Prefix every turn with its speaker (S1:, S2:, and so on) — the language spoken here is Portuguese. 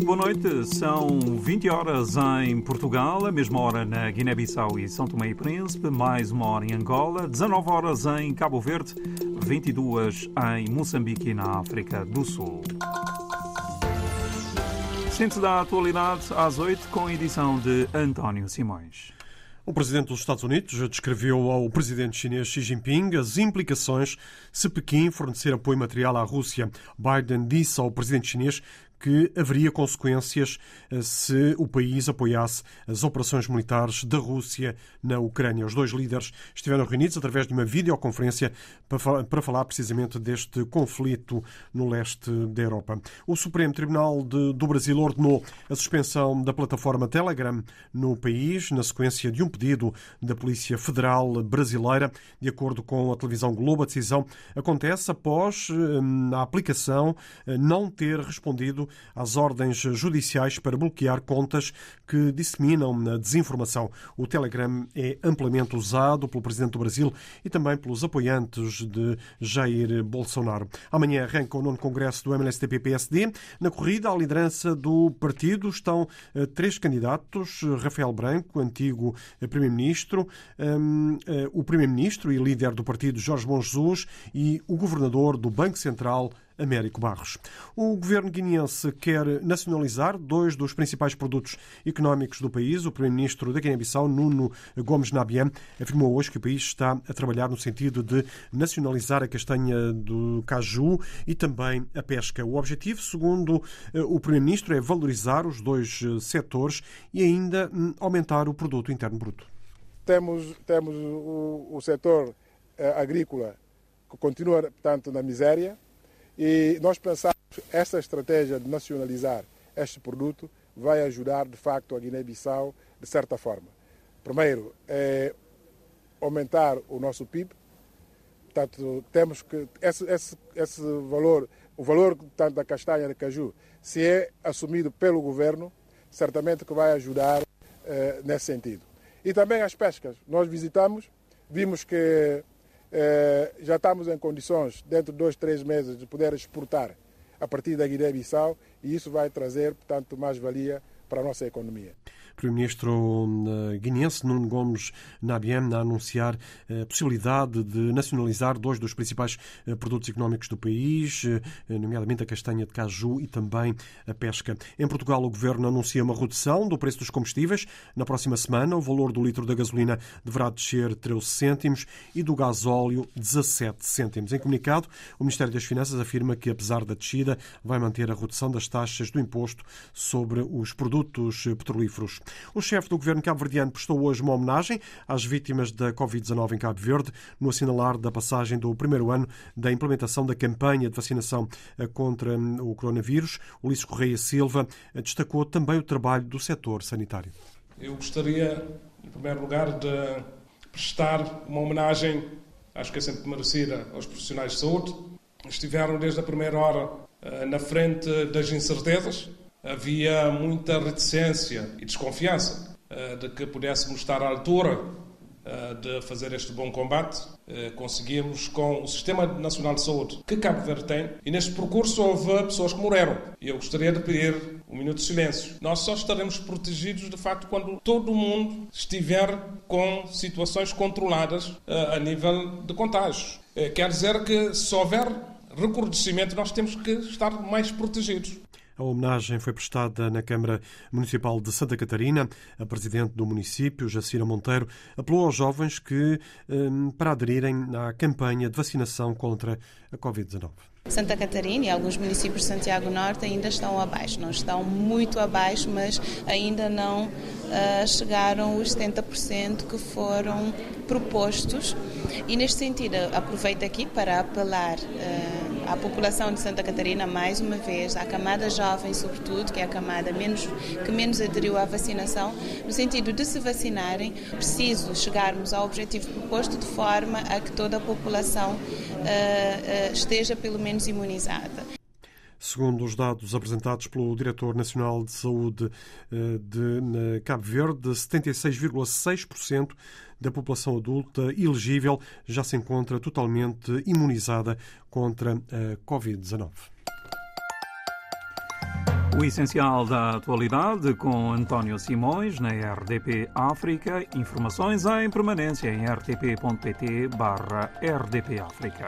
S1: Muito boa noite. São 20 horas em Portugal, a mesma hora na Guiné-Bissau e São Tomé e Príncipe, mais uma hora em Angola, 19 horas em Cabo Verde, 22 em Moçambique e na África do Sul. Síntese da atualidade às 8 com a edição de António Simões.
S2: O presidente dos Estados Unidos descreveu ao presidente chinês Xi Jinping as implicações se Pequim fornecer apoio material à Rússia. Biden disse ao presidente chinês que haveria consequências eh, se o país apoiasse as operações militares da Rússia na Ucrânia. Os dois líderes estiveram reunidos através de uma videoconferência para falar precisamente deste conflito no leste da Europa. O Supremo Tribunal do Brasil ordenou a suspensão da plataforma Telegram no país, na sequência de um pedido da Polícia Federal Brasileira. De acordo com a televisão Globo, a decisão acontece após eh, a aplicação eh, não ter respondido às ordens judiciais para bloquear contas que disseminam a desinformação. O Telegram é amplamente usado pelo presidente do Brasil e também pelos apoiantes de Jair Bolsonaro. Amanhã arranca o nono congresso do MLSTP-PSD. Na corrida à liderança do partido estão eh, três candidatos: Rafael Branco, antigo eh, primeiro-ministro, ehm, eh, o primeiro-ministro e líder do partido Jorge Bom Jesus e o governador do Banco Central Américo Barros. O governo guineense quer nacionalizar dois dos principais produtos económicos do país. O primeiro-ministro da Guiné-Bissau, Nuno Gomes Nabian, afirmou hoje que o país está a trabalhar no sentido de nacionalizar a castanha do caju e também a pesca. O objetivo, segundo eh, o primeiro-ministro, é valorizar os dois eh, setores e ainda hum, aumentar o produto interno bruto.
S3: Temos, temos o, o setor eh, agrícola que continua, portanto, na miséria, e nós pensamos que esta estratégia de nacionalizar este produto vai ajudar, de facto, a Guiné-Bissau de certa forma. Primeiro, é aumentar o nosso PIB. Portanto, temos que esse, esse, esse valor, o valor tanto da castanha de caju, se é assumido pelo governo, certamente que vai ajudar eh, nesse sentido. E também as pescas. Nós visitamos, vimos que já estamos em condições, dentro de dois, três meses, de poder exportar a partir da Guiné-Bissau e isso vai trazer, portanto, mais valia para a nossa economia.
S2: Primeiro-Ministro eh, guineense Nuno Gomes Nabiam a anunciar a possibilidade de nacionalizar dois dos principais eh, produtos económicos do país, eh, nomeadamente a castanha de caju e também a pesca. Em Portugal, o Governo anuncia uma redução do preço dos combustíveis. Na próxima semana, o valor do litro da gasolina deverá descer 13 cêntimos e do gasóleo 17 cêntimos. Em comunicado, o Ministério das Finanças afirma que, apesar da descida, vai manter a redução das taxas do imposto sobre os produtos petrolíferos. O chefe do governo cabo-verdiano prestou hoje uma homenagem às vítimas da Covid-19 em Cabo Verde, no assinalar da passagem do primeiro ano da implementação da campanha de vacinação eh, contra hum, o coronavírus. Ulisses Correia Silva eh, destacou também o trabalho do setor sanitário.
S4: Eu gostaria, em primeiro lugar, de prestar uma homenagem, acho que é sempre merecida, aos profissionais de saúde. Estiveram desde a primeira hora eh, na frente das incertezas, havia muita reticência e desconfiança uh, de que pudéssemos estar à altura uh, de fazer este bom combate. Uh, conseguimos com o Sistema Nacional de Saúde que Cabo Verde tem, e neste percurso houve pessoas que morreram. E eu gostaria de pedir um minuto de silêncio. Nós só estaremos protegidos, de facto, quando todo mundo estiver com situações controladas a nível de contágios. Quer dizer que se houver recrudescimento, nós temos que estar mais protegidos.
S2: A homenagem foi prestada na Câmara Municipal de Santa Catarina. A presidente do município, Jacira Monteiro, apelou aos jovens que hum, para aderirem à campanha de vacinação contra a Covid-19.
S5: Santa Catarina e alguns municípios de Santiago Norte ainda estão abaixo, não estão muito abaixo, mas ainda não uh, chegaram os 70% que foram propostos. E neste sentido, aproveito aqui para apelar uh, à população de Santa Catarina mais uma vez, à camada jovem sobretudo, que é a camada menos, que menos aderiu à vacinação, no sentido de se vacinarem, preciso chegarmos ao objetivo proposto de forma a que toda a população uh, esteja pelo menos imunizada.
S2: Segundo os dados apresentados pelo Diretor Nacional de Saúde eh, de Cabo Verde, 76,6% da população adulta elegível já se encontra totalmente imunizada contra a Covid-19.
S1: O essencial da atualidade com António Simões na RDP África. Informações em permanência em rtp.pt/rdpafrica.